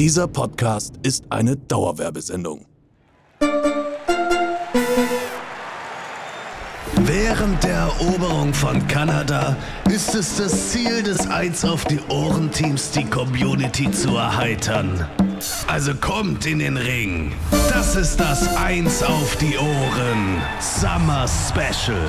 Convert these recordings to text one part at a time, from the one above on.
Dieser Podcast ist eine Dauerwerbesendung. Während der Eroberung von Kanada ist es das Ziel des Eins auf die Ohren Teams, die Community zu erheitern. Also kommt in den Ring. Das ist das Eins auf die Ohren Summer Special.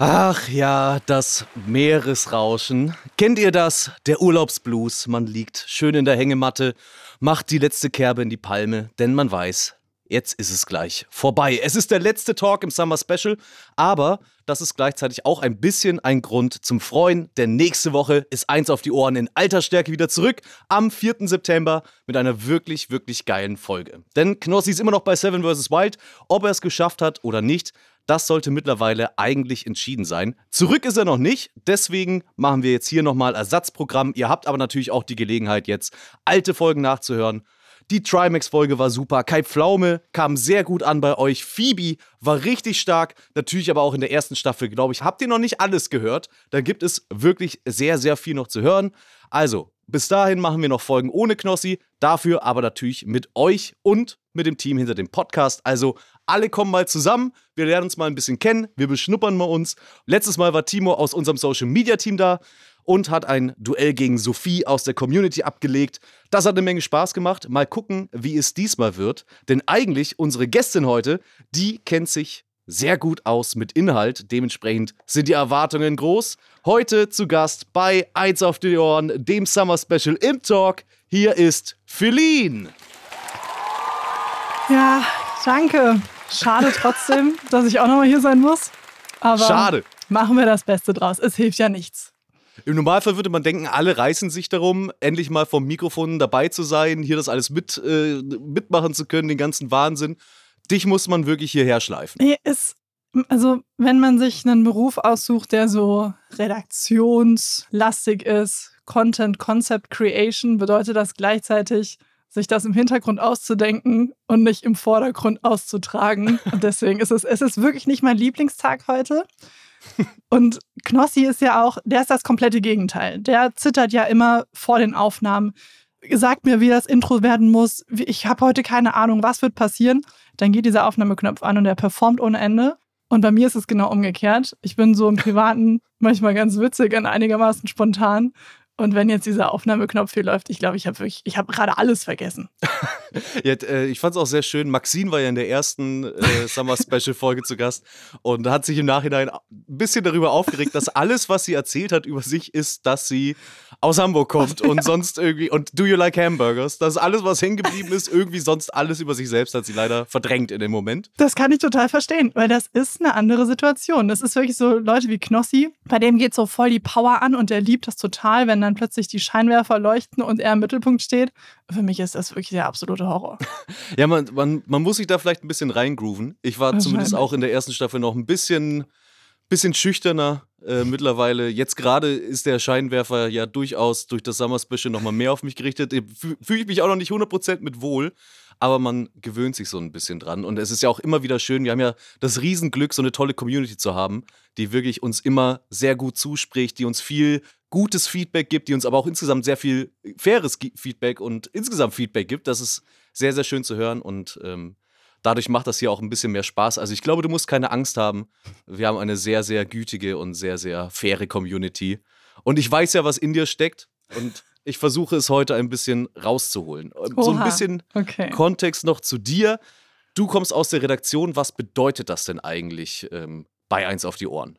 Ach ja, das Meeresrauschen. Kennt ihr das? Der Urlaubsblues. Man liegt schön in der Hängematte, macht die letzte Kerbe in die Palme, denn man weiß, jetzt ist es gleich vorbei. Es ist der letzte Talk im Summer Special, aber das ist gleichzeitig auch ein bisschen ein Grund zum Freuen, denn nächste Woche ist eins auf die Ohren in alter Stärke wieder zurück am 4. September mit einer wirklich, wirklich geilen Folge. Denn Knossi ist immer noch bei Seven vs. Wild. Ob er es geschafft hat oder nicht, das sollte mittlerweile eigentlich entschieden sein. Zurück ist er noch nicht, deswegen machen wir jetzt hier nochmal Ersatzprogramm. Ihr habt aber natürlich auch die Gelegenheit, jetzt alte Folgen nachzuhören. Die Trimax-Folge war super. Kai Pflaume kam sehr gut an bei euch. Phoebe war richtig stark. Natürlich aber auch in der ersten Staffel, glaube ich. Habt ihr noch nicht alles gehört? Da gibt es wirklich sehr, sehr viel noch zu hören. Also, bis dahin machen wir noch Folgen ohne Knossi. Dafür aber natürlich mit euch und mit dem Team hinter dem Podcast. Also, alle kommen mal zusammen. Wir lernen uns mal ein bisschen kennen. Wir beschnuppern mal uns. Letztes Mal war Timo aus unserem Social Media Team da und hat ein Duell gegen Sophie aus der Community abgelegt. Das hat eine Menge Spaß gemacht. Mal gucken, wie es diesmal wird. Denn eigentlich unsere Gästin heute, die kennt sich sehr gut aus mit Inhalt. Dementsprechend sind die Erwartungen groß. Heute zu Gast bei Eins auf die Ohren, dem Summer Special im Talk. Hier ist Feline. Ja, danke. Schade trotzdem, dass ich auch nochmal hier sein muss. Aber Schade. machen wir das Beste draus. Es hilft ja nichts. Im Normalfall würde man denken, alle reißen sich darum, endlich mal vom Mikrofon dabei zu sein, hier das alles mit, äh, mitmachen zu können, den ganzen Wahnsinn. Dich muss man wirklich hierher schleifen. Nee, ist, also, wenn man sich einen Beruf aussucht, der so redaktionslastig ist, Content, Concept Creation, bedeutet das gleichzeitig, sich das im Hintergrund auszudenken und nicht im Vordergrund auszutragen. Und deswegen ist es, es ist wirklich nicht mein Lieblingstag heute. Und Knossi ist ja auch, der ist das komplette Gegenteil. Der zittert ja immer vor den Aufnahmen, sagt mir, wie das Intro werden muss. Ich habe heute keine Ahnung, was wird passieren. Dann geht dieser Aufnahmeknopf an und er performt ohne Ende. Und bei mir ist es genau umgekehrt. Ich bin so im Privaten manchmal ganz witzig und einigermaßen spontan. Und wenn jetzt dieser Aufnahmeknopf hier läuft, ich glaube, ich habe wirklich, ich habe gerade alles vergessen. ja, äh, ich fand es auch sehr schön. Maxine war ja in der ersten äh, Summer Special Folge zu Gast und hat sich im Nachhinein ein bisschen darüber aufgeregt, dass alles, was sie erzählt hat über sich, ist, dass sie aus Hamburg kommt und sonst irgendwie und Do You Like Hamburgers? Das ist alles, was hängen geblieben ist, irgendwie sonst alles über sich selbst hat sie leider verdrängt in dem Moment. Das kann ich total verstehen, weil das ist eine andere Situation. Das ist wirklich so Leute wie Knossi, bei dem geht so voll die Power an und der liebt das total, wenn dann dann plötzlich die Scheinwerfer leuchten und er im Mittelpunkt steht. Für mich ist das wirklich der absolute Horror. ja, man, man, man muss sich da vielleicht ein bisschen reingrooven. Ich war zumindest auch in der ersten Staffel noch ein bisschen, bisschen schüchterner. Äh, mittlerweile, jetzt gerade ist der Scheinwerfer ja durchaus durch das Summer Special nochmal mehr auf mich gerichtet. Fühle ich mich auch noch nicht 100% mit wohl aber man gewöhnt sich so ein bisschen dran. Und es ist ja auch immer wieder schön, wir haben ja das Riesenglück, so eine tolle Community zu haben, die wirklich uns immer sehr gut zuspricht, die uns viel gutes Feedback gibt, die uns aber auch insgesamt sehr viel faires Feedback und insgesamt Feedback gibt. Das ist sehr, sehr schön zu hören und ähm, dadurch macht das hier auch ein bisschen mehr Spaß. Also ich glaube, du musst keine Angst haben. Wir haben eine sehr, sehr gütige und sehr, sehr faire Community. Und ich weiß ja, was in dir steckt. Und ich versuche es heute ein bisschen rauszuholen. Oha. Ähm, so ein bisschen okay. Kontext noch zu dir. Du kommst aus der Redaktion. Was bedeutet das denn eigentlich ähm, bei Eins auf die Ohren?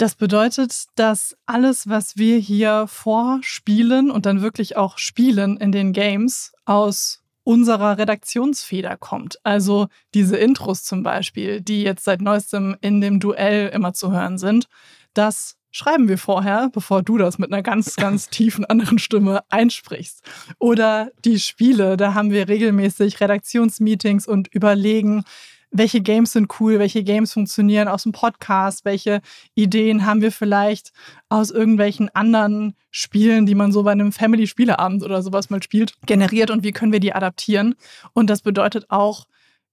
Das bedeutet, dass alles, was wir hier vorspielen und dann wirklich auch spielen in den Games, aus unserer Redaktionsfeder kommt. Also diese Intros zum Beispiel, die jetzt seit neuestem in dem Duell immer zu hören sind, das schreiben wir vorher, bevor du das mit einer ganz, ganz tiefen anderen Stimme einsprichst. Oder die Spiele, da haben wir regelmäßig Redaktionsmeetings und überlegen, welche Games sind cool, welche Games funktionieren aus dem Podcast, welche Ideen haben wir vielleicht aus irgendwelchen anderen Spielen, die man so bei einem Family-Spieleabend oder sowas mal spielt, generiert und wie können wir die adaptieren. Und das bedeutet auch,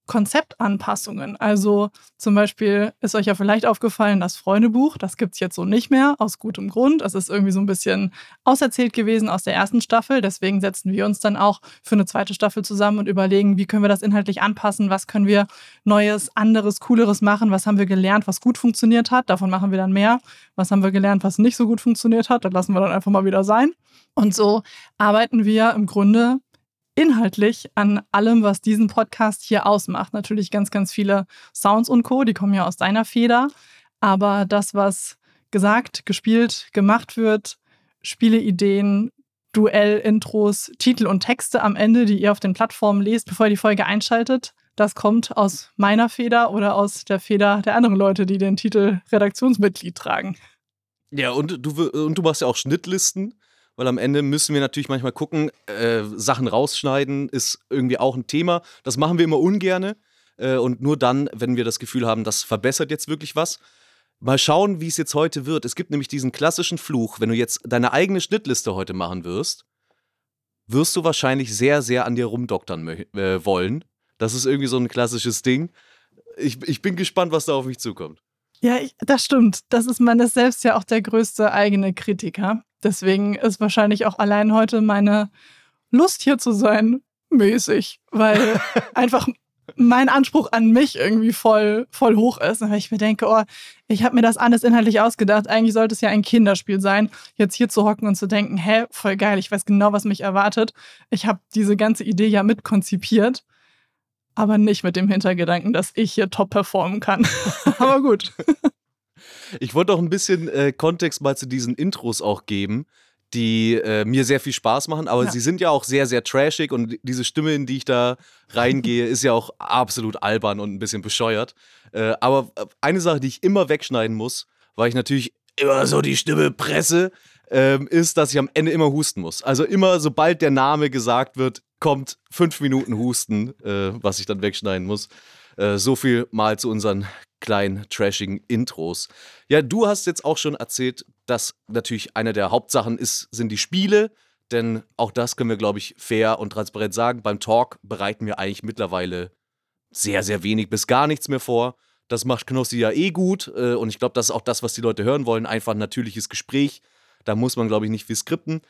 Konzeptanpassungen. Also zum Beispiel ist euch ja vielleicht aufgefallen, das Freundebuch, das gibt es jetzt so nicht mehr, aus gutem Grund. Es ist irgendwie so ein bisschen auserzählt gewesen aus der ersten Staffel. Deswegen setzen wir uns dann auch für eine zweite Staffel zusammen und überlegen, wie können wir das inhaltlich anpassen, was können wir Neues, anderes, Cooleres machen, was haben wir gelernt, was gut funktioniert hat. Davon machen wir dann mehr. Was haben wir gelernt, was nicht so gut funktioniert hat, das lassen wir dann einfach mal wieder sein. Und so arbeiten wir im Grunde inhaltlich an allem, was diesen Podcast hier ausmacht. Natürlich ganz, ganz viele Sounds und Co., die kommen ja aus deiner Feder. Aber das, was gesagt, gespielt, gemacht wird, Spieleideen, Duell-Intros, Titel und Texte am Ende, die ihr auf den Plattformen lest, bevor ihr die Folge einschaltet, das kommt aus meiner Feder oder aus der Feder der anderen Leute, die den Titel Redaktionsmitglied tragen. Ja, und du, und du machst ja auch Schnittlisten weil am Ende müssen wir natürlich manchmal gucken, äh, Sachen rausschneiden ist irgendwie auch ein Thema. Das machen wir immer ungerne äh, und nur dann, wenn wir das Gefühl haben, das verbessert jetzt wirklich was. Mal schauen, wie es jetzt heute wird. Es gibt nämlich diesen klassischen Fluch, wenn du jetzt deine eigene Schnittliste heute machen wirst, wirst du wahrscheinlich sehr, sehr an dir rumdoktern äh, wollen. Das ist irgendwie so ein klassisches Ding. Ich, ich bin gespannt, was da auf mich zukommt. Ja, ich, das stimmt. Das ist man ist selbst ja auch der größte eigene Kritiker. Deswegen ist wahrscheinlich auch allein heute meine Lust hier zu sein mäßig, weil einfach mein Anspruch an mich irgendwie voll, voll hoch ist. Und ich mir denke, oh, ich habe mir das alles inhaltlich ausgedacht. Eigentlich sollte es ja ein Kinderspiel sein, jetzt hier zu hocken und zu denken, hä, voll geil, ich weiß genau, was mich erwartet. Ich habe diese ganze Idee ja mitkonzipiert aber nicht mit dem Hintergedanken, dass ich hier top performen kann. aber gut. Ich wollte auch ein bisschen äh, Kontext mal zu diesen Intros auch geben, die äh, mir sehr viel Spaß machen, aber ja. sie sind ja auch sehr, sehr trashig und diese Stimme, in die ich da reingehe, ist ja auch absolut albern und ein bisschen bescheuert. Äh, aber äh, eine Sache, die ich immer wegschneiden muss, weil ich natürlich immer so die Stimme presse, ähm, ist, dass ich am Ende immer husten muss. Also immer, sobald der Name gesagt wird, kommt fünf Minuten Husten, äh, was ich dann wegschneiden muss. Äh, so viel mal zu unseren kleinen trashigen Intros. Ja, du hast jetzt auch schon erzählt, dass natürlich eine der Hauptsachen ist, sind die Spiele. Denn auch das können wir, glaube ich, fair und transparent sagen. Beim Talk bereiten wir eigentlich mittlerweile sehr, sehr wenig bis gar nichts mehr vor. Das macht Knossi ja eh gut. Äh, und ich glaube, das ist auch das, was die Leute hören wollen. Einfach ein natürliches Gespräch. Da muss man, glaube ich, nicht viel skripten.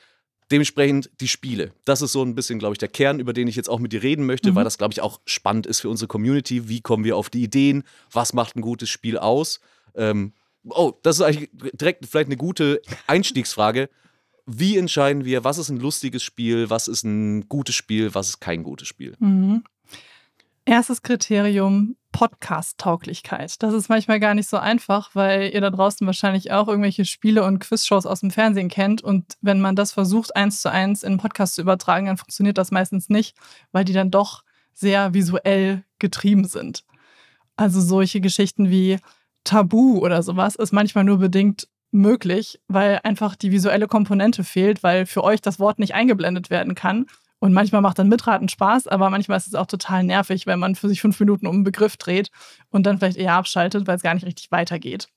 Dementsprechend die Spiele. Das ist so ein bisschen, glaube ich, der Kern, über den ich jetzt auch mit dir reden möchte, mhm. weil das, glaube ich, auch spannend ist für unsere Community. Wie kommen wir auf die Ideen? Was macht ein gutes Spiel aus? Ähm, oh, das ist eigentlich direkt vielleicht eine gute Einstiegsfrage. Wie entscheiden wir, was ist ein lustiges Spiel, was ist ein gutes Spiel, was ist kein gutes Spiel? Mhm. Erstes Kriterium, Podcast-Tauglichkeit. Das ist manchmal gar nicht so einfach, weil ihr da draußen wahrscheinlich auch irgendwelche Spiele und Quizshows aus dem Fernsehen kennt. Und wenn man das versucht, eins zu eins in einen Podcast zu übertragen, dann funktioniert das meistens nicht, weil die dann doch sehr visuell getrieben sind. Also solche Geschichten wie Tabu oder sowas ist manchmal nur bedingt möglich, weil einfach die visuelle Komponente fehlt, weil für euch das Wort nicht eingeblendet werden kann. Und manchmal macht dann Mitraten Spaß, aber manchmal ist es auch total nervig, wenn man für sich fünf Minuten um einen Begriff dreht und dann vielleicht eher abschaltet, weil es gar nicht richtig weitergeht.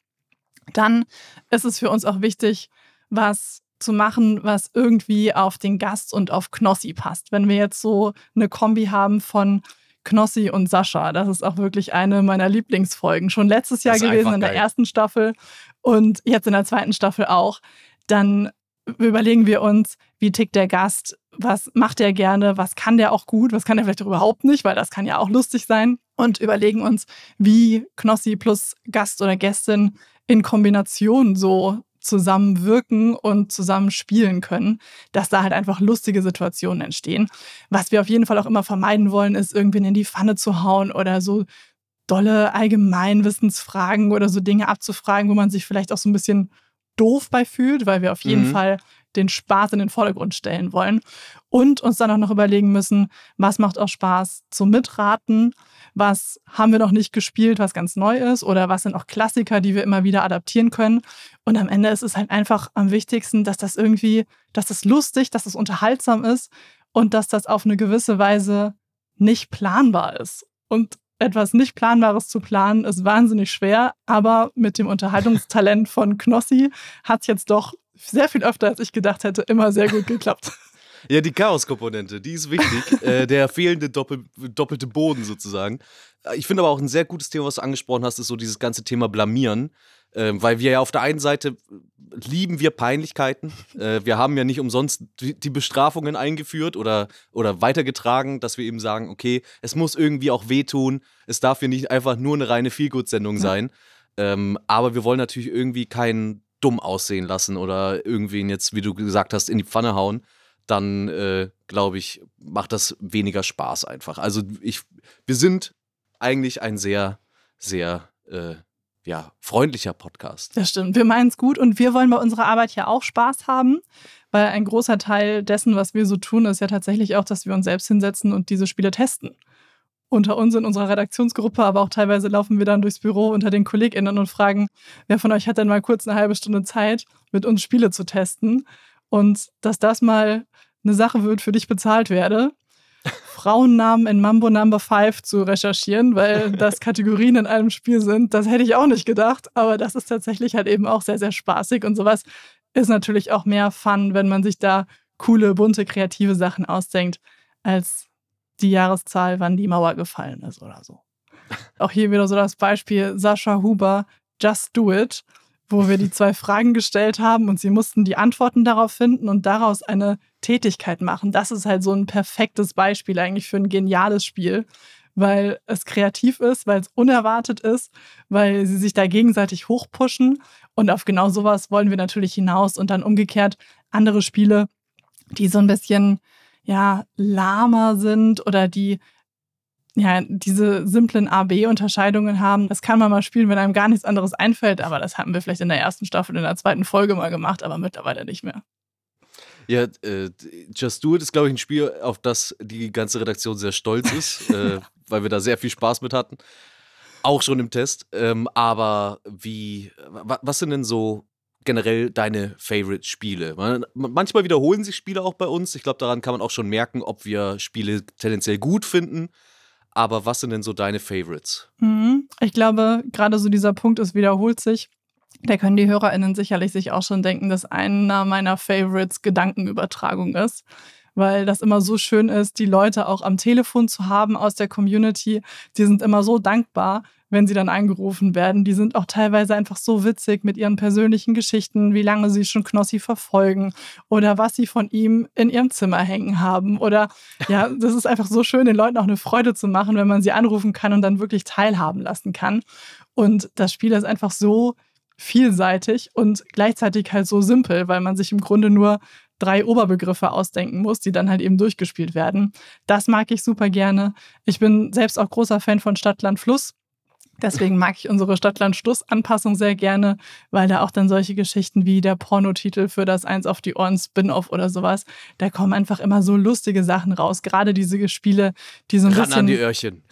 Dann ist es für uns auch wichtig, was zu machen, was irgendwie auf den Gast und auf Knossi passt. Wenn wir jetzt so eine Kombi haben von Knossi und Sascha, das ist auch wirklich eine meiner Lieblingsfolgen. Schon letztes Jahr gewesen in der ersten Staffel und jetzt in der zweiten Staffel auch. Dann überlegen wir uns, wie tickt der Gast, was macht er gerne, was kann der auch gut, was kann er vielleicht überhaupt nicht, weil das kann ja auch lustig sein. Und überlegen uns, wie Knossi plus Gast oder Gästin in Kombination so zusammenwirken und zusammen spielen können, dass da halt einfach lustige Situationen entstehen. Was wir auf jeden Fall auch immer vermeiden wollen, ist irgendwen in die Pfanne zu hauen oder so dolle Allgemeinwissensfragen oder so Dinge abzufragen, wo man sich vielleicht auch so ein bisschen doof bei fühlt, weil wir auf jeden mhm. Fall den Spaß in den Vordergrund stellen wollen und uns dann auch noch überlegen müssen, was macht auch Spaß zum Mitraten, was haben wir noch nicht gespielt, was ganz neu ist oder was sind auch Klassiker, die wir immer wieder adaptieren können. Und am Ende ist es halt einfach am wichtigsten, dass das irgendwie, dass das lustig, dass das unterhaltsam ist und dass das auf eine gewisse Weise nicht planbar ist. Und etwas nicht Planbares zu planen, ist wahnsinnig schwer, aber mit dem Unterhaltungstalent von Knossi hat es jetzt doch sehr viel öfter, als ich gedacht hätte, immer sehr gut geklappt. Ja, die Chaos-Komponente, die ist wichtig. äh, der fehlende Doppel doppelte Boden sozusagen. Äh, ich finde aber auch ein sehr gutes Thema, was du angesprochen hast, ist so dieses ganze Thema Blamieren. Ähm, weil wir ja auf der einen Seite lieben wir Peinlichkeiten. Äh, wir haben ja nicht umsonst die, die, Bestrafungen eingeführt oder, oder weitergetragen, dass wir eben sagen, okay, es muss irgendwie auch wehtun. Es darf hier nicht einfach nur eine reine Feelgood-Sendung ja. sein. Ähm, aber wir wollen natürlich irgendwie keinen dumm aussehen lassen oder irgendwen jetzt, wie du gesagt hast, in die Pfanne hauen. Dann, äh, glaube ich, macht das weniger Spaß einfach. Also ich, wir sind eigentlich ein sehr, sehr äh, ja, freundlicher Podcast. Das stimmt. Wir meinen es gut und wir wollen bei unserer Arbeit ja auch Spaß haben, weil ein großer Teil dessen, was wir so tun, ist ja tatsächlich auch, dass wir uns selbst hinsetzen und diese Spiele testen. Unter uns in unserer Redaktionsgruppe, aber auch teilweise laufen wir dann durchs Büro unter den KollegInnen und fragen, wer von euch hat denn mal kurz eine halbe Stunde Zeit, mit uns Spiele zu testen? Und dass das mal eine Sache wird, für dich bezahlt werde, Frauennamen in Mambo Number 5 zu recherchieren, weil das Kategorien in einem Spiel sind. Das hätte ich auch nicht gedacht, aber das ist tatsächlich halt eben auch sehr, sehr spaßig und sowas ist natürlich auch mehr Fun, wenn man sich da coole, bunte, kreative Sachen ausdenkt, als die Jahreszahl, wann die Mauer gefallen ist oder so. Auch hier wieder so das Beispiel Sascha Huber, Just Do It wo wir die zwei Fragen gestellt haben und sie mussten die Antworten darauf finden und daraus eine Tätigkeit machen. Das ist halt so ein perfektes Beispiel eigentlich für ein geniales Spiel, weil es kreativ ist, weil es unerwartet ist, weil sie sich da gegenseitig hochpushen. Und auf genau sowas wollen wir natürlich hinaus und dann umgekehrt andere Spiele, die so ein bisschen ja lahmer sind oder die ja, diese simplen A-B-Unterscheidungen haben. Das kann man mal spielen, wenn einem gar nichts anderes einfällt, aber das hatten wir vielleicht in der ersten Staffel, in der zweiten Folge mal gemacht, aber mittlerweile nicht mehr. Ja, äh, Just Do It ist, glaube ich, ein Spiel, auf das die ganze Redaktion sehr stolz ist, äh, weil wir da sehr viel Spaß mit hatten. Auch schon im Test. Ähm, aber wie, was sind denn so generell deine Favorite-Spiele? Manchmal wiederholen sich Spiele auch bei uns. Ich glaube, daran kann man auch schon merken, ob wir Spiele tendenziell gut finden aber was sind denn so deine Favorites? Mhm. Ich glaube, gerade so dieser Punkt, es wiederholt sich. Da können die HörerInnen sicherlich sich auch schon denken, dass einer meiner Favorites Gedankenübertragung ist weil das immer so schön ist, die Leute auch am Telefon zu haben aus der Community. Die sind immer so dankbar, wenn sie dann angerufen werden. Die sind auch teilweise einfach so witzig mit ihren persönlichen Geschichten, wie lange sie schon Knossi verfolgen oder was sie von ihm in ihrem Zimmer hängen haben. Oder ja, das ist einfach so schön, den Leuten auch eine Freude zu machen, wenn man sie anrufen kann und dann wirklich teilhaben lassen kann. Und das Spiel ist einfach so vielseitig und gleichzeitig halt so simpel, weil man sich im Grunde nur drei Oberbegriffe ausdenken muss, die dann halt eben durchgespielt werden. Das mag ich super gerne. Ich bin selbst auch großer Fan von Stadtland Fluss. Deswegen mag ich unsere Stadtland-Schluss-Anpassung sehr gerne, weil da auch dann solche Geschichten wie der Pornotitel für das Eins auf die Ohren Spin-off oder sowas, da kommen einfach immer so lustige Sachen raus. Gerade diese Spiele, die so ein ran bisschen. Ran an die Öhrchen.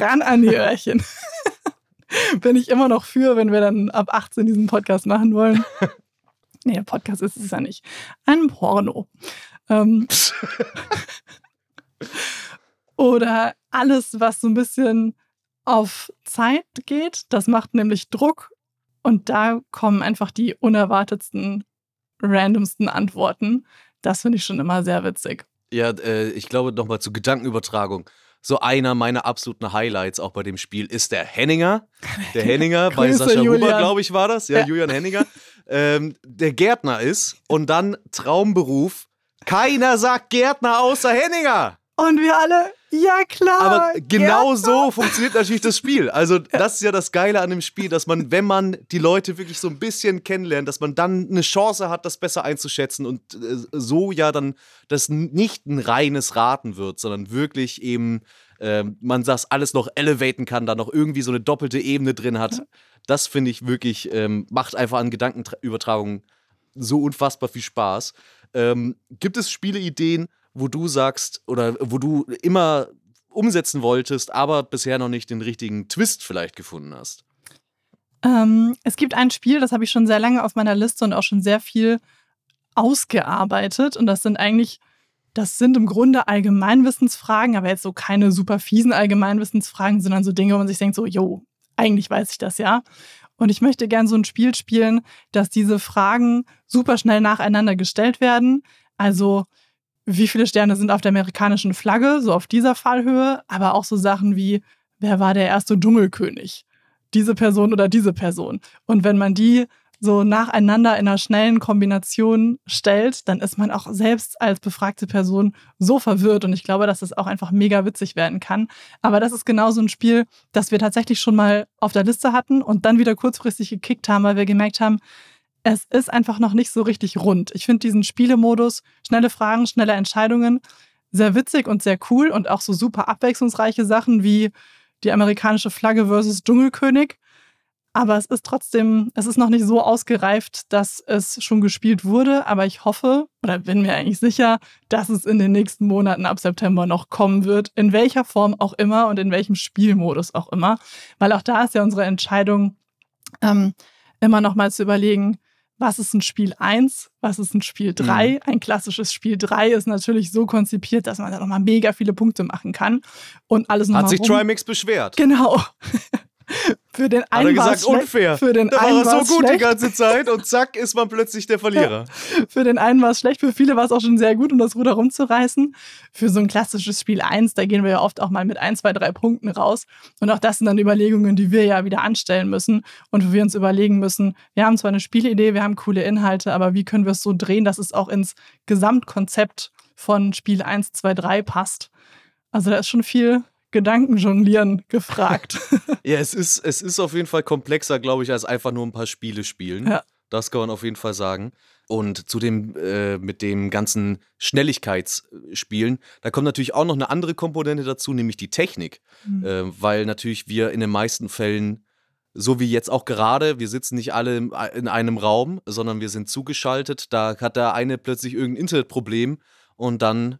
ran an die Öhrchen. Bin ich immer noch für, wenn wir dann ab 18 diesen Podcast machen wollen. Nee, Podcast ist es ja nicht. Ein Porno. Ähm, oder alles, was so ein bisschen auf Zeit geht. Das macht nämlich Druck. Und da kommen einfach die unerwartetsten, randomsten Antworten. Das finde ich schon immer sehr witzig. Ja, äh, ich glaube nochmal zur Gedankenübertragung so einer meiner absoluten Highlights auch bei dem Spiel ist der Henninger. Der Henninger bei Sascha Julian. Huber, glaube ich, war das. Ja, ja. Julian Henninger. Ähm, der Gärtner ist und dann Traumberuf. Keiner sagt Gärtner außer Henninger. Und wir alle, ja klar. Aber genau so funktioniert natürlich das Spiel. Also das ist ja das Geile an dem Spiel, dass man, wenn man die Leute wirklich so ein bisschen kennenlernt, dass man dann eine Chance hat, das besser einzuschätzen und äh, so ja dann das nicht ein reines Raten wird, sondern wirklich eben äh, man das alles noch elevaten kann, da noch irgendwie so eine doppelte Ebene drin hat. Das finde ich wirklich, ähm, macht einfach an Gedankenübertragung so unfassbar viel Spaß. Ähm, gibt es Spieleideen, wo du sagst oder wo du immer umsetzen wolltest, aber bisher noch nicht den richtigen Twist vielleicht gefunden hast? Ähm, es gibt ein Spiel, das habe ich schon sehr lange auf meiner Liste und auch schon sehr viel ausgearbeitet. Und das sind eigentlich, das sind im Grunde Allgemeinwissensfragen, aber jetzt so keine super fiesen Allgemeinwissensfragen, sondern so Dinge, wo man sich denkt, so, jo, eigentlich weiß ich das ja. Und ich möchte gern so ein Spiel spielen, dass diese Fragen super schnell nacheinander gestellt werden. Also wie viele Sterne sind auf der amerikanischen Flagge, so auf dieser Fallhöhe, aber auch so Sachen wie, wer war der erste Dschungelkönig? Diese Person oder diese Person. Und wenn man die so nacheinander in einer schnellen Kombination stellt, dann ist man auch selbst als befragte Person so verwirrt. Und ich glaube, dass das auch einfach mega witzig werden kann. Aber das ist genau so ein Spiel, das wir tatsächlich schon mal auf der Liste hatten und dann wieder kurzfristig gekickt haben, weil wir gemerkt haben, es ist einfach noch nicht so richtig rund. Ich finde diesen Spielemodus, schnelle Fragen, schnelle Entscheidungen, sehr witzig und sehr cool und auch so super abwechslungsreiche Sachen wie die amerikanische Flagge versus Dschungelkönig aber es ist trotzdem, es ist noch nicht so ausgereift, dass es schon gespielt wurde. Aber ich hoffe oder bin mir eigentlich sicher, dass es in den nächsten Monaten ab September noch kommen wird. In welcher Form auch immer und in welchem Spielmodus auch immer. Weil auch da ist ja unsere Entscheidung, ähm, immer noch mal zu überlegen, was ist ein Spiel 1, was ist ein Spiel 3. Mhm. Ein klassisches Spiel 3 ist natürlich so konzipiert, dass man da nochmal mega viele Punkte machen kann. Und alles noch Hat sich. Trimix beschwert. Genau. Für den einen Hat er gesagt, unfair. Für den da einen war er so gut schlecht. die ganze Zeit und zack ist man plötzlich der Verlierer. Für den einen war es schlecht, für viele war es auch schon sehr gut, um das Ruder rumzureißen. Für so ein klassisches Spiel 1, da gehen wir ja oft auch mal mit 1, 2, 3 Punkten raus. Und auch das sind dann Überlegungen, die wir ja wieder anstellen müssen und wo wir uns überlegen müssen, wir haben zwar eine Spielidee, wir haben coole Inhalte, aber wie können wir es so drehen, dass es auch ins Gesamtkonzept von Spiel 1, 2, 3 passt. Also da ist schon viel Gedankenjonglieren gefragt. ja, es ist, es ist auf jeden Fall komplexer, glaube ich, als einfach nur ein paar Spiele spielen. Ja. Das kann man auf jeden Fall sagen. Und zu dem, äh, mit dem ganzen Schnelligkeitsspielen, da kommt natürlich auch noch eine andere Komponente dazu, nämlich die Technik. Mhm. Äh, weil natürlich wir in den meisten Fällen, so wie jetzt auch gerade, wir sitzen nicht alle in einem Raum, sondern wir sind zugeschaltet. Da hat der eine plötzlich irgendein Internetproblem und dann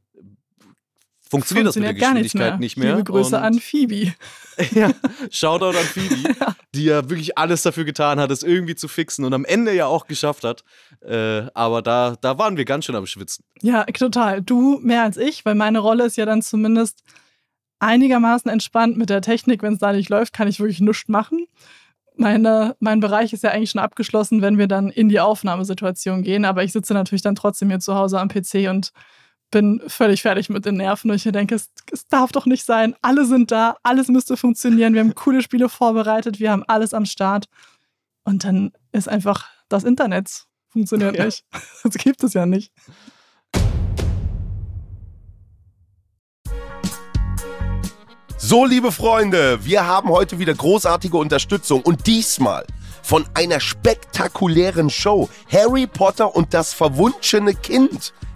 funktioniert, das mit der Geschwindigkeit nicht mehr. Liebe Grüße und, an Phoebe. ja, Shoutout an Phoebe, die ja wirklich alles dafür getan hat, es irgendwie zu fixen und am Ende ja auch geschafft hat. Äh, aber da, da waren wir ganz schön am Schwitzen. Ja, total. Du mehr als ich, weil meine Rolle ist ja dann zumindest einigermaßen entspannt mit der Technik. Wenn es da nicht läuft, kann ich wirklich nichts machen. Meine, mein Bereich ist ja eigentlich schon abgeschlossen, wenn wir dann in die Aufnahmesituation gehen. Aber ich sitze natürlich dann trotzdem hier zu Hause am PC und bin völlig fertig mit den Nerven und ich denke, es, es, darf doch nicht sein. Alle sind da, alles müsste funktionieren. Wir haben coole Spiele vorbereitet, wir haben alles am Start. Und dann ist einfach das Internet funktioniert ja. nicht. Das gibt es ja nicht. So, liebe Freunde, wir haben heute wieder großartige Unterstützung und diesmal von einer spektakulären Show. Harry Potter und das verwunschene Kind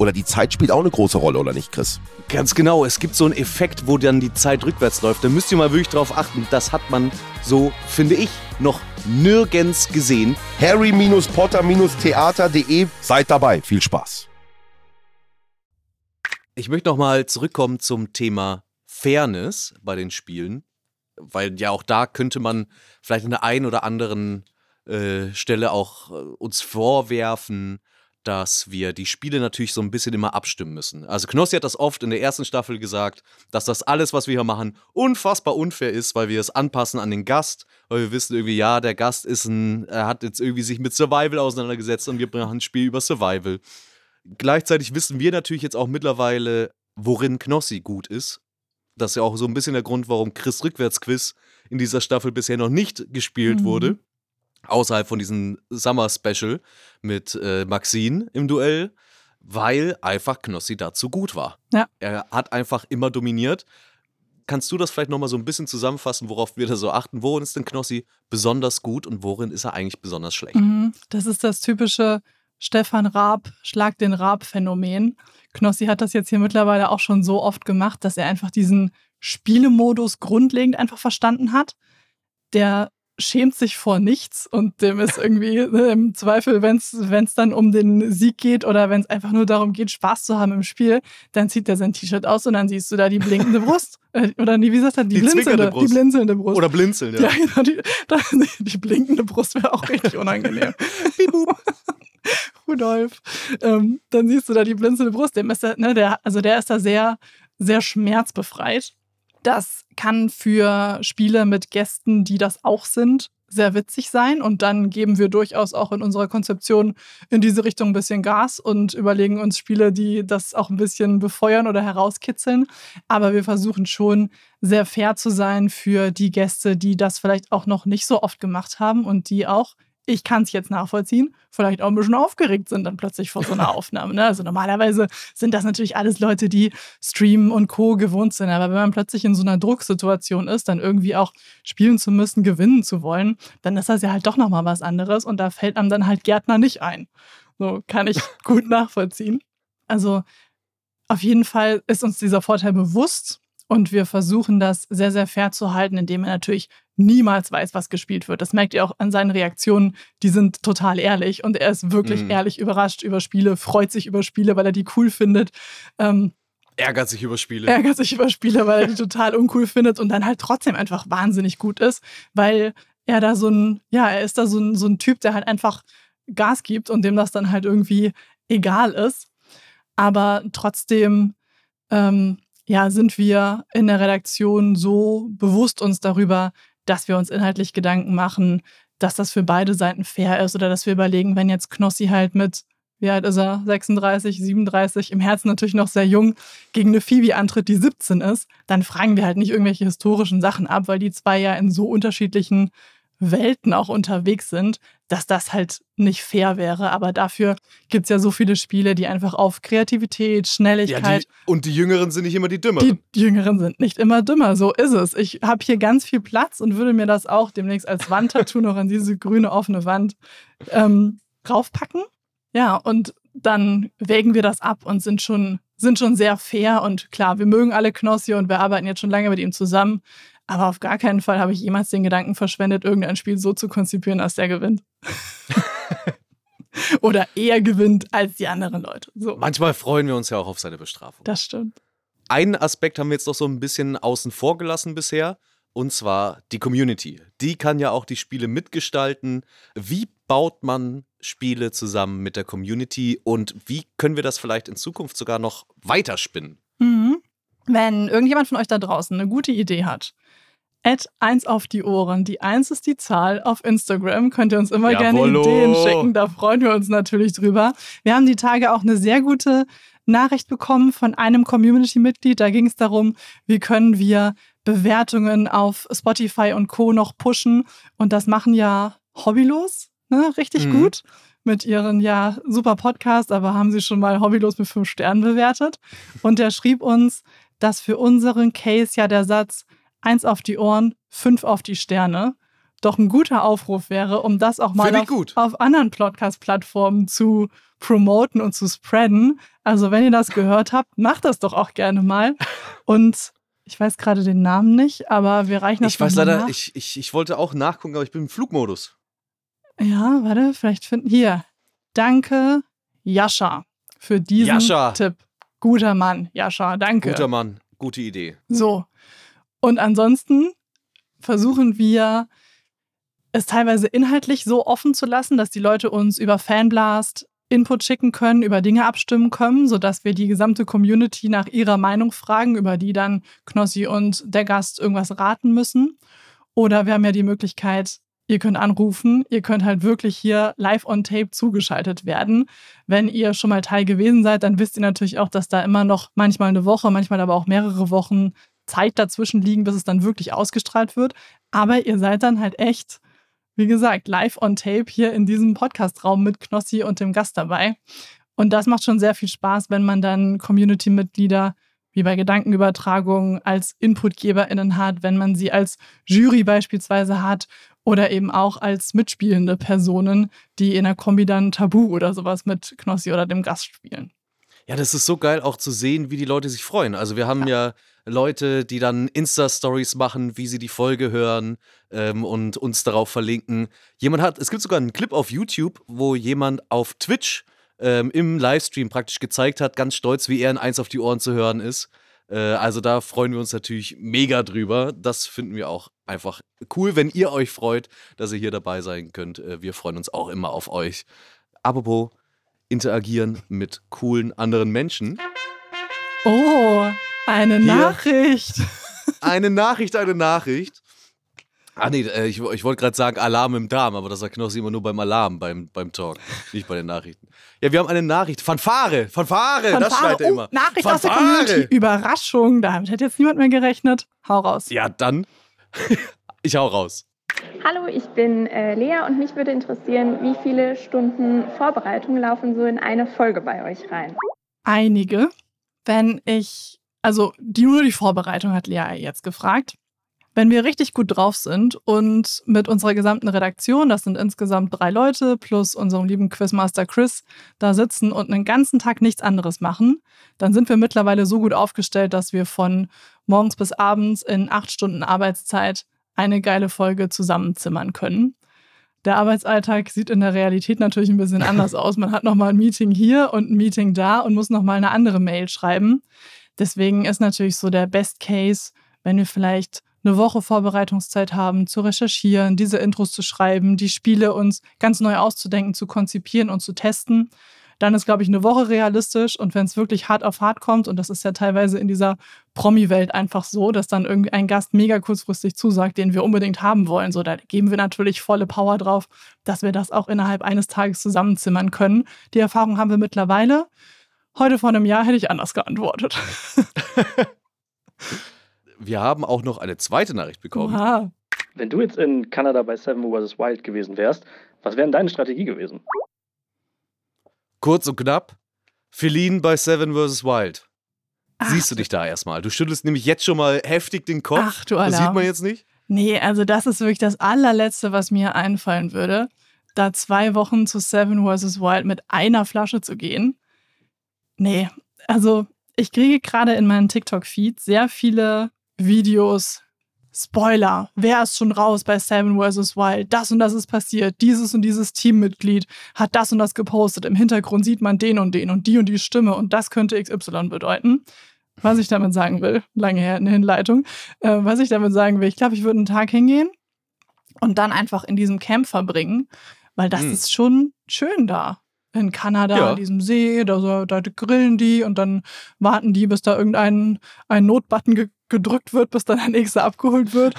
oder die Zeit spielt auch eine große Rolle, oder nicht, Chris? Ganz genau. Es gibt so einen Effekt, wo dann die Zeit rückwärts läuft. Da müsst ihr mal wirklich drauf achten. Das hat man so, finde ich, noch nirgends gesehen. Harry-Potter-Theater.de. Seid dabei. Viel Spaß. Ich möchte nochmal zurückkommen zum Thema Fairness bei den Spielen, weil ja auch da könnte man vielleicht in der einen oder anderen äh, Stelle auch äh, uns vorwerfen, dass wir die Spiele natürlich so ein bisschen immer abstimmen müssen. Also Knossi hat das oft in der ersten Staffel gesagt, dass das alles, was wir hier machen, unfassbar unfair ist, weil wir es anpassen an den Gast, weil wir wissen irgendwie, ja, der Gast ist ein, er hat jetzt irgendwie sich mit Survival auseinandergesetzt und wir machen ein Spiel über Survival. Gleichzeitig wissen wir natürlich jetzt auch mittlerweile, worin Knossi gut ist. Das ist ja auch so ein bisschen der Grund, warum Chris Rückwärtsquiz in dieser Staffel bisher noch nicht gespielt Mhm. wurde außerhalb von diesem Summer Special mit äh, Maxine im Duell, weil einfach Knossi dazu gut war. Ja. Er hat einfach immer dominiert. Kannst du das vielleicht nochmal so ein bisschen zusammenfassen, worauf wir da so achten? Worin ist denn Knossi besonders gut und worin ist er eigentlich besonders schlecht? Mhm. Das ist das typische Stefan Raab, Schlag den Raab-Phänomen. Knossi hat das jetzt hier mittlerweile auch schon so oft gemacht, dass er einfach diesen Spielemodus grundlegend einfach verstanden hat. Der schämt sich vor nichts und dem ist irgendwie äh, im Zweifel, wenn es dann um den Sieg geht oder wenn es einfach nur darum geht, Spaß zu haben im Spiel, dann zieht er sein T-Shirt aus und dann siehst du da die blinkende Brust. Äh, oder nee, wie sagt er, die, Die blinzelnde, die Brust. blinzelnde Brust. Oder blinzeln, ja. Ja, genau, die, das, die blinkende Brust wäre auch richtig unangenehm. Rudolf. Ähm, dann siehst du da die blinzelnde Brust. Dem ist da, ne, der, also der ist da sehr, sehr schmerzbefreit. Das kann für Spiele mit Gästen, die das auch sind, sehr witzig sein. Und dann geben wir durchaus auch in unserer Konzeption in diese Richtung ein bisschen Gas und überlegen uns Spiele, die das auch ein bisschen befeuern oder herauskitzeln. Aber wir versuchen schon sehr fair zu sein für die Gäste, die das vielleicht auch noch nicht so oft gemacht haben und die auch, ich kann es jetzt nachvollziehen, vielleicht auch ein bisschen aufgeregt sind dann plötzlich vor so einer Aufnahme. Ne? Also normalerweise sind das natürlich alles Leute, die streamen und Co. gewohnt sind. Aber wenn man plötzlich in so einer Drucksituation ist, dann irgendwie auch spielen zu müssen, gewinnen zu wollen, dann ist das ja halt doch nochmal was anderes und da fällt einem dann halt Gärtner nicht ein. So kann ich gut nachvollziehen. Also auf jeden Fall ist uns dieser Vorteil bewusst und wir versuchen das sehr, sehr fair zu halten, indem er natürlich niemals weiß, was gespielt wird. Das merkt ihr auch an seinen Reaktionen. Die sind total ehrlich und er ist wirklich Mhm. ehrlich überrascht über Spiele, freut sich über Spiele, weil er die cool findet. Ähm, Ärgert sich über Spiele. ärgert sich über Spiele, weil er die total uncool findet und dann halt trotzdem einfach wahnsinnig gut ist, weil er da so ein, ja, er ist da so ein, so ein Typ, der halt einfach Gas gibt und dem das dann halt irgendwie egal ist. Aber trotzdem, ähm, ja, sind wir in der Redaktion so bewusst uns darüber, dass wir uns inhaltlich Gedanken machen, dass das für beide Seiten fair ist oder dass wir überlegen, wenn jetzt Knossi halt mit, wie alt ist er, 36, 37, im Herzen natürlich noch sehr jung, gegen eine Phoebe antritt, die 17 ist, dann fragen wir halt nicht irgendwelche historischen Sachen ab, weil die zwei ja in so unterschiedlichen Welten auch unterwegs sind, dass das halt nicht fair wäre. Aber dafür gibt es ja so viele Spiele, die einfach auf Kreativität, Ja, Schnelligkeit, die, und die Jüngeren sind nicht immer die Dümmeren. die Jüngeren sind nicht immer dümmer, so ist es. Ich habe hier ganz viel Platz und würde mir das auch demnächst als Wandtattoo noch an diese grüne offene Wand ähm, raufpacken. Ja, und dann wägen wir das ab und sind schon, sind schon sehr fair. Und klar, wir mögen alle Knossi und wir arbeiten jetzt schon lange mit ihm zusammen. Aber auf gar keinen Fall habe ich jemals den Gedanken verschwendet, irgendein Spiel so zu konzipieren, dass der gewinnt. Oder eher gewinnt als die anderen Leute. So, Manchmal freuen wir uns ja auch auf seine Bestrafung. das stimmt. Einen Aspekt haben wir jetzt noch so ein bisschen außen vor gelassen bisher. Und zwar die Community. Die kann ja auch die Spiele mitgestalten. Wie baut man Spiele zusammen mit der Community und wie können wir das vielleicht in Zukunft sogar noch weiterspinnen? Mhm. Wenn irgendjemand von euch da draußen eine gute Idee hat, Add eins auf die Ohren. Die eins ist die Zahl auf Instagram. Könnt ihr uns immer Jawollo. gerne Ideen schicken. Da freuen wir uns natürlich drüber. Wir haben die Tage auch eine sehr gute Nachricht bekommen von einem Community-Mitglied. Da ging es darum, wie können wir Bewertungen auf Spotify und Co. noch pushen. Und das machen ja hobbylos, ne? richtig Mhm. gut. Mit ihren, ja, super Podcast, aber haben sie schon mal hobbylos mit fünf Sternen bewertet. Und der schrieb uns, dass für unseren Case ja der Satz eins auf die Ohren, fünf auf die Sterne doch ein guter Aufruf wäre, um das auch mal auf, auf anderen Podcast-Plattformen zu promoten und zu spreaden. Also wenn ihr das gehört habt, macht das doch auch gerne mal. Und ich weiß gerade den Namen nicht, aber wir reichen das Ich weiß leider, nach. ich, ich, ich wollte auch nachgucken, aber ich bin im Flugmodus. Ja, warte, vielleicht finden. Hier. Danke, Jascha, für diesen Jascha. Tipp. Guter Mann, Jascha, danke. Guter Mann, gute Idee. So. Und ansonsten versuchen wir es teilweise inhaltlich so offen zu lassen, dass die Leute uns über Fanblast Input schicken können, über Dinge abstimmen können, sodass wir die gesamte Community nach ihrer Meinung fragen, über die dann Knossi und der Gast irgendwas raten müssen. Oder wir haben ja die Möglichkeit, ihr könnt anrufen, ihr könnt halt wirklich hier live on tape zugeschaltet werden. Wenn ihr schon mal Teil gewesen seid, dann wisst ihr natürlich auch, dass da immer noch manchmal eine Woche, manchmal aber auch mehrere Wochen Zeit dazwischen liegen, bis es dann wirklich ausgestrahlt wird. Aber ihr seid dann halt echt wie gesagt, live on tape hier in diesem Podcast-Raum mit Knossi und dem Gast dabei. Und das macht schon sehr viel Spaß, wenn man dann Community-Mitglieder wie bei Gedankenübertragungen als InputgeberInnen hat, wenn man sie als Jury beispielsweise hat oder eben auch als mitspielende Personen, die in der Kombi dann Tabu oder sowas mit Knossi oder dem Gast spielen. Ja, das ist so geil auch zu sehen, wie die Leute sich freuen. Also wir haben ja, ja Leute, die dann Insta-Stories machen, wie sie die Folge hören ähm, und uns darauf verlinken. Jemand hat, es gibt sogar einen Clip auf YouTube, wo jemand auf Twitch ähm, im Livestream praktisch gezeigt hat, ganz stolz, wie er in eins auf die Ohren zu hören ist. Äh, also da freuen wir uns natürlich mega drüber. Das finden wir auch einfach cool, wenn ihr euch freut, dass ihr hier dabei sein könnt. Äh, wir freuen uns auch immer auf euch. Apropos interagieren mit coolen anderen Menschen. Oh, eine Hier. Nachricht. Eine Nachricht, eine Nachricht. Ah nee, äh, ich, ich wollte gerade sagen Alarm im Darm, aber das sagt Knossi immer nur beim Alarm, beim, beim Talk, nicht bei den Nachrichten. Ja, wir haben eine Nachricht. Fanfare, Fanfare, Fanfare. das schreit er oh, immer. Nachricht Fanfare. aus der Community. Überraschung, damit hätte jetzt niemand mehr gerechnet. Hau raus. Ja, dann. ich hau raus. Hallo, ich bin äh, Lea und mich würde interessieren, wie viele Stunden Vorbereitung laufen so in eine Folge bei euch rein? Einige. Wenn ich also die, nur die Vorbereitung hat Lea jetzt gefragt. Wenn wir richtig gut drauf sind und mit unserer gesamten Redaktion, das sind insgesamt drei Leute, plus unserem lieben Quizmaster Chris, da sitzen und einen ganzen Tag nichts anderes machen, dann sind wir mittlerweile so gut aufgestellt, dass wir von morgens bis abends in acht Stunden Arbeitszeit eine geile Folge zusammenzimmern können. Der Arbeitsalltag sieht in der Realität natürlich ein bisschen anders aus. Man hat nochmal ein Meeting hier und ein Meeting da und muss nochmal eine andere Mail schreiben. Deswegen ist natürlich so der Best Case, wenn wir vielleicht eine Woche Vorbereitungszeit haben, zu recherchieren, diese Intros zu schreiben, die Spiele uns ganz neu auszudenken, zu konzipieren und zu testen. Dann ist, glaube ich, eine Woche realistisch. Und wenn es wirklich hart auf hart kommt, und das ist ja teilweise in dieser Promi-Welt einfach so, dass dann irgendwie ein Gast mega kurzfristig zusagt, den wir unbedingt haben wollen, so da geben wir natürlich volle Power drauf, dass wir das auch innerhalb eines Tages zusammenzimmern können. Die Erfahrung haben wir mittlerweile. Heute vor einem Jahr hätte ich anders geantwortet. Wir haben auch noch eine zweite Nachricht bekommen. Oha. Wenn du jetzt in Kanada bei Seven vs. Wild gewesen wärst, was wäre deine Strategie gewesen? Kurz und knapp. Feline bei Seven vs. Wild. Ach. Siehst du dich da erstmal? Du schüttelst nämlich jetzt schon mal heftig den Kopf. Ach du Alarm. Das sieht man jetzt nicht. Nee, also das ist wirklich das allerletzte, was mir einfallen würde, da zwei Wochen zu Seven vs. Wild mit einer Flasche zu gehen. Nee, also ich kriege gerade in meinen TikTok-Feed sehr viele Videos. Spoiler, wer ist schon raus bei Seven vs. Wild? Das und das ist passiert. Dieses und dieses Teammitglied hat das und das gepostet. Im Hintergrund sieht man den und den und die und die Stimme und das könnte XY bedeuten. Was ich damit sagen will, lange her eine Hinleitung, äh, was ich damit sagen will, ich glaube, ich würde einen Tag hingehen und dann einfach in diesem Camp verbringen, weil das hm. ist schon schön da in Kanada ja. an diesem See, da, da, grillen die und dann warten die, bis da irgendein ein Notbutton ge gedrückt wird, bis dann der nächste abgeholt wird.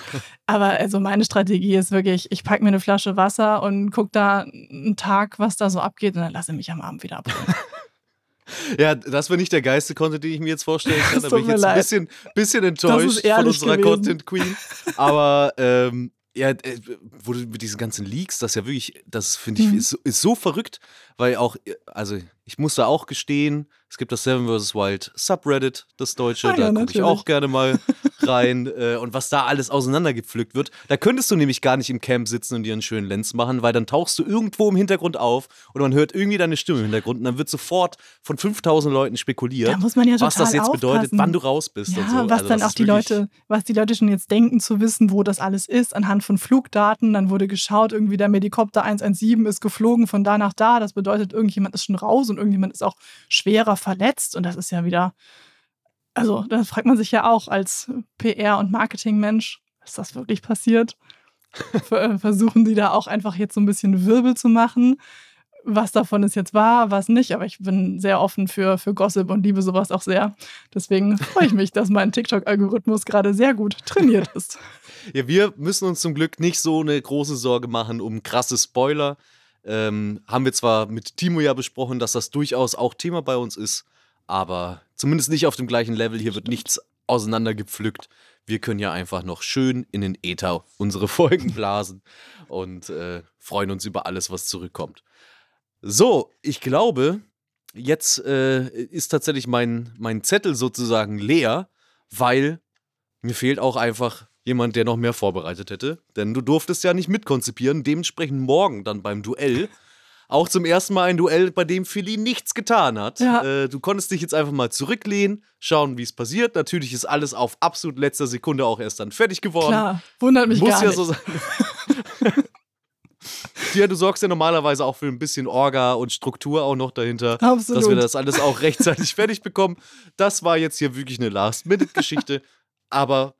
Aber also meine Strategie ist wirklich, ich packe mir eine Flasche Wasser und gucke da einen Tag, was da so abgeht und dann lasse ich mich am Abend wieder abholen. Ja, das wäre nicht der geilste Content, den ich mir jetzt vorstellen kann. Da bin ich jetzt ein bisschen, bisschen enttäuscht von unserer gewesen. Content Queen. Aber ähm, ja, äh, wo du mit diesen ganzen Leaks, das ja wirklich, das finde ich, mhm. ist, ist, so verrückt, weil auch, äh, also ich muss da auch gestehen, es gibt das Seven vs. Wild Subreddit, das Deutsche, ah, da ja, gucke ich auch gerne mal rein. äh, und was da alles auseinandergepflückt wird, da könntest du nämlich gar nicht im Camp sitzen und dir einen schönen Lens machen, weil dann tauchst du irgendwo im Hintergrund auf und man hört irgendwie deine Stimme im Hintergrund und dann wird sofort von 5000 Leuten spekuliert, da ja was das jetzt aufpassen. bedeutet, wann du raus bist ja, und so. Was also dann auch die Leute, was die Leute schon jetzt denken zu wissen, wo das alles ist, anhand von Flugdaten. Dann wurde geschaut, irgendwie der Medikopter 117 ist geflogen von da nach da. Das bedeutet, irgendjemand ist schon raus und irgendjemand ist auch schwerer verletzt und das ist ja wieder, also da fragt man sich ja auch als PR- und Marketingmensch, ist das wirklich passiert? versuchen die da auch einfach jetzt so ein bisschen Wirbel zu machen. Was davon ist jetzt wahr, was nicht, aber ich bin sehr offen für, für Gossip und liebe sowas auch sehr. Deswegen freue ich mich, dass mein TikTok-Algorithmus gerade sehr gut trainiert ist. Ja, wir müssen uns zum Glück nicht so eine große Sorge machen um krasse Spoiler. Ähm, haben wir zwar mit Timo ja besprochen, dass das durchaus auch Thema bei uns ist, aber zumindest nicht auf dem gleichen Level. Hier wird nichts auseinandergepflückt. Wir können ja einfach noch schön in den Äther unsere Folgen blasen und äh, freuen uns über alles, was zurückkommt. So, ich glaube, jetzt äh, ist tatsächlich mein, mein Zettel sozusagen leer, weil mir fehlt auch einfach jemand, der noch mehr vorbereitet hätte. Denn du durftest ja nicht mitkonzipieren. Dementsprechend morgen dann beim Duell. Auch zum ersten Mal ein Duell, bei dem Philly nichts getan hat. Ja. Äh, du konntest dich jetzt einfach mal zurücklehnen, schauen, wie es passiert. Natürlich ist alles auf absolut letzter Sekunde auch erst dann fertig geworden. Klar, wundert mich Muss gar ja nicht. so sein. ja, du sorgst ja normalerweise auch für ein bisschen Orga und Struktur auch noch dahinter, Absolut. dass wir das alles auch rechtzeitig fertig bekommen. Das war jetzt hier wirklich eine Last-Minute-Geschichte. Aber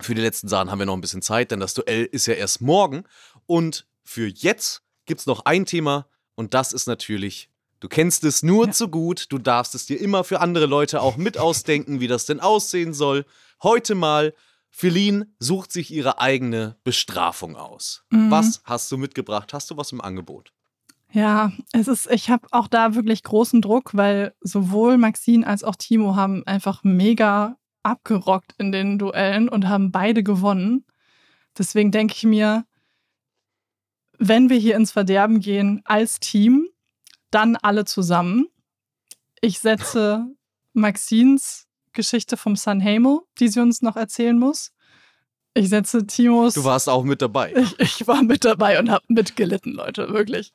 für die letzten Sachen haben wir noch ein bisschen Zeit, denn das Duell ist ja erst morgen. Und für jetzt gibt es noch ein Thema und das ist natürlich, du kennst es nur Ja. zu gut, du darfst es dir immer für andere Leute auch mit ausdenken, wie das denn aussehen soll. Heute mal, Feline sucht sich ihre eigene Bestrafung aus. Mhm. Was hast du mitgebracht? Hast du was im Angebot? Ja, es ist, ich habe auch da wirklich großen Druck, weil sowohl Maxine als auch Timo haben einfach mega abgerockt in den Duellen und haben beide gewonnen. Deswegen denke ich mir, wenn wir hier ins Verderben gehen als Team, dann alle zusammen. Ich setze Maxines Geschichte vom Sanheimo, die sie uns noch erzählen muss. Ich setze Timos. Du warst auch mit dabei. Ich, ich war mit dabei und habe mitgelitten, Leute, wirklich.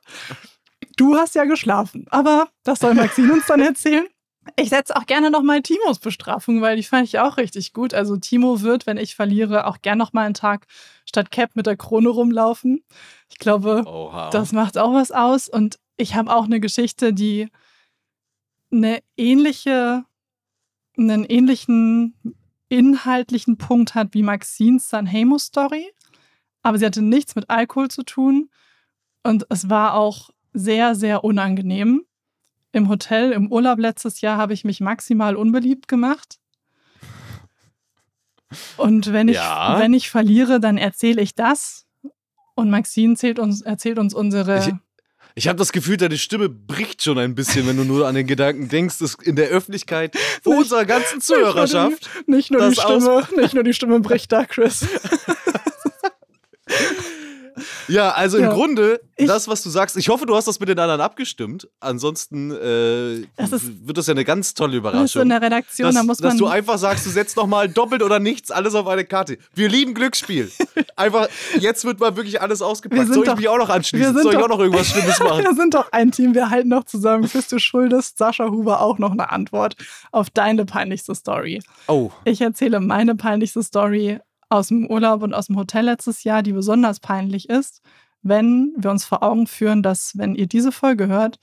Du hast ja geschlafen, aber das soll Maxine uns dann erzählen. Ich setze auch gerne nochmal Timos Bestrafung, weil die fand ich auch richtig gut. Also Timo wird, wenn ich verliere, auch gerne nochmal einen Tag statt Cap mit der Krone rumlaufen. Ich glaube, Oha. das macht auch was aus. Und ich habe auch eine Geschichte, die eine ähnliche, einen ähnlichen inhaltlichen Punkt hat wie Maxines Sanheimo-Story. Aber sie hatte nichts mit Alkohol zu tun. Und es war auch sehr, sehr unangenehm. Im Hotel, im Urlaub letztes Jahr habe ich mich maximal unbeliebt gemacht. Und wenn ich, Ja. wenn ich verliere, dann erzähle ich das. Und Maxine erzählt uns, erzählt uns unsere. Ich- Ich habe das Gefühl, deine Stimme bricht schon ein bisschen, wenn du nur an den Gedanken denkst, dass in der Öffentlichkeit vor Nicht- unserer ganzen Zuhörerschaft. Nicht nur, die das aus- Stimme, nicht nur die Stimme bricht da, Chris. Ja, also Ja. im Grunde, Ich- das, was du sagst, ich hoffe, du hast das mit den anderen abgestimmt. Ansonsten äh, Das ist- wird das ja eine ganz tolle Das ist Überraschung. so in der Redaktion, dass, da muss dass man. du einfach sagst, du setzt nochmal doppelt oder nichts, alles auf eine Karte. Wir lieben Glücksspiel. Einfach, jetzt wird mal wirklich alles ausgepackt. Soll ich doch- mich auch noch anschließen? Soll ich doch- auch noch irgendwas Schlimmes machen? Wir sind doch ein Team, wir halten noch zusammen. Chris, du schuldest Sascha Huber auch noch eine Antwort auf deine peinlichste Story. Oh, Ich erzähle meine peinlichste Story aus dem Urlaub und aus dem Hotel letztes Jahr, die besonders peinlich ist, wenn wir uns vor Augen führen, dass, wenn ihr diese Folge hört,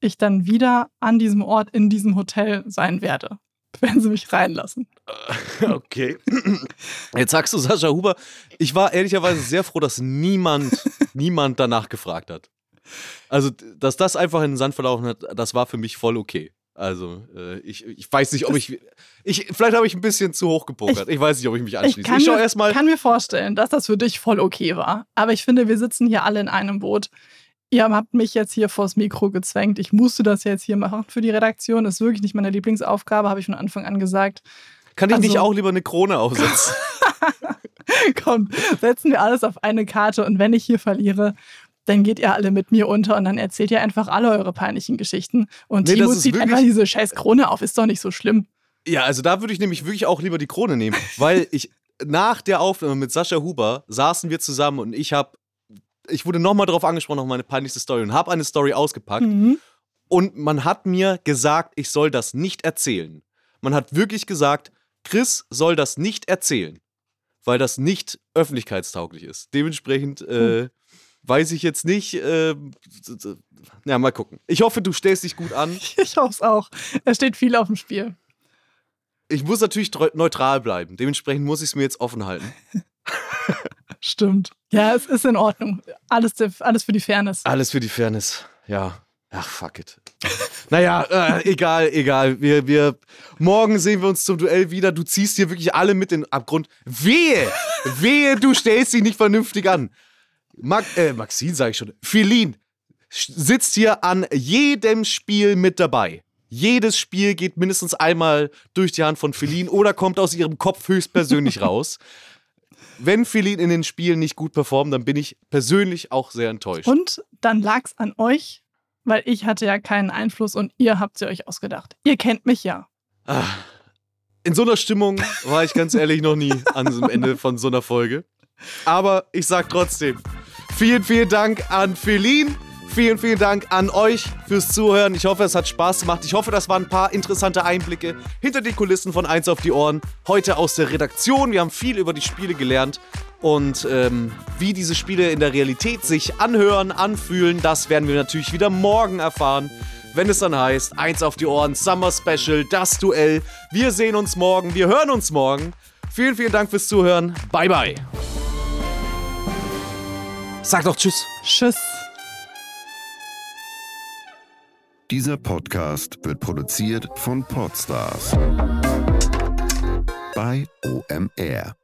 ich dann wieder an diesem Ort in diesem Hotel sein werde, wenn sie mich reinlassen. okay. Jetzt sagst du Sascha Huber. Ich war ehrlicherweise sehr froh, dass niemand, niemand danach gefragt hat. Also, dass das einfach in den Sand verlaufen hat, das war für mich voll okay. Also, äh, ich, ich weiß nicht, ob ich, ich. Vielleicht habe ich ein bisschen zu hoch gepokert. Ich, weiß nicht, ob ich mich Ich anschließe. kann, Ich, mir, erstmal. kann mir vorstellen, dass das für dich voll okay war. Aber ich finde, wir sitzen hier alle in einem Boot. Ihr habt mich jetzt hier vors Mikro gezwängt. Ich musste das jetzt hier machen für die Redaktion. Das ist wirklich nicht meine Lieblingsaufgabe, habe ich von Anfang an gesagt. Kann ich nicht also- auch lieber eine Krone aufsetzen? Komm, setzen wir alles auf eine Karte und wenn ich hier verliere, dann geht ihr alle mit mir unter und dann erzählt ihr einfach alle eure peinlichen Geschichten. Und Nee, Timo zieht einfach diese scheiß Krone auf. Ist doch nicht so schlimm. Ja, also da würde ich nämlich wirklich auch lieber die Krone nehmen, weil ich nach der Aufnahme mit Sascha Huber saßen wir zusammen und ich habe, ich wurde nochmal darauf angesprochen auf meine peinlichste Story und habe eine Story ausgepackt Mhm. und man hat mir gesagt, ich soll das nicht erzählen. Man hat wirklich gesagt, Chris soll das nicht erzählen, weil das nicht öffentlichkeitstauglich ist. Dementsprechend äh, weiß ich jetzt nicht. Äh, ja, mal gucken. Ich hoffe, du stellst dich gut an. Ich hoffe es auch. Es steht viel auf dem Spiel. Ich muss natürlich neutral bleiben. Dementsprechend muss ich es mir jetzt offen halten. Stimmt. Ja, es ist in Ordnung. Alles, alles für die Fairness. Alles für die Fairness, ja. Ach, fuck it. naja, äh, egal, egal. Wir, wir, morgen sehen wir uns zum Duell wieder. Du ziehst hier wirklich alle mit in den Abgrund. Wehe! Wehe, du stellst dich nicht vernünftig an. Mag, äh, Maxine sage ich schon. Philin sitzt hier an jedem Spiel mit dabei. Jedes Spiel geht mindestens einmal durch die Hand von Philin oder kommt aus ihrem Kopf höchstpersönlich raus. Wenn Philin in den Spielen nicht gut performt, dann bin ich persönlich auch sehr enttäuscht. Und dann lag es an euch, weil ich hatte ja keinen Einfluss und ihr habt sie euch ausgedacht. Ihr kennt mich ja. Ah, in so einer Stimmung war ich ganz ehrlich noch nie an diesem Ende von so einer Folge. Aber ich sag trotzdem, vielen, vielen Dank an Feline. Vielen, vielen Dank an euch fürs Zuhören. Ich hoffe, es hat Spaß gemacht. Ich hoffe, das waren ein paar interessante Einblicke hinter die Kulissen von Eins auf die Ohren. Heute aus der Redaktion. Wir haben viel über die Spiele gelernt. Und ähm, wie diese Spiele in der Realität sich anhören, anfühlen, das werden wir natürlich wieder morgen erfahren, wenn es dann heißt, eins auf die Ohren, Summer Special, das Duell. Wir sehen uns morgen, wir hören uns morgen. Vielen, vielen Dank fürs Zuhören. Bye, bye. Sag doch Tschüss. Tschüss. Dieser Podcast wird produziert von Podstars bei OMR.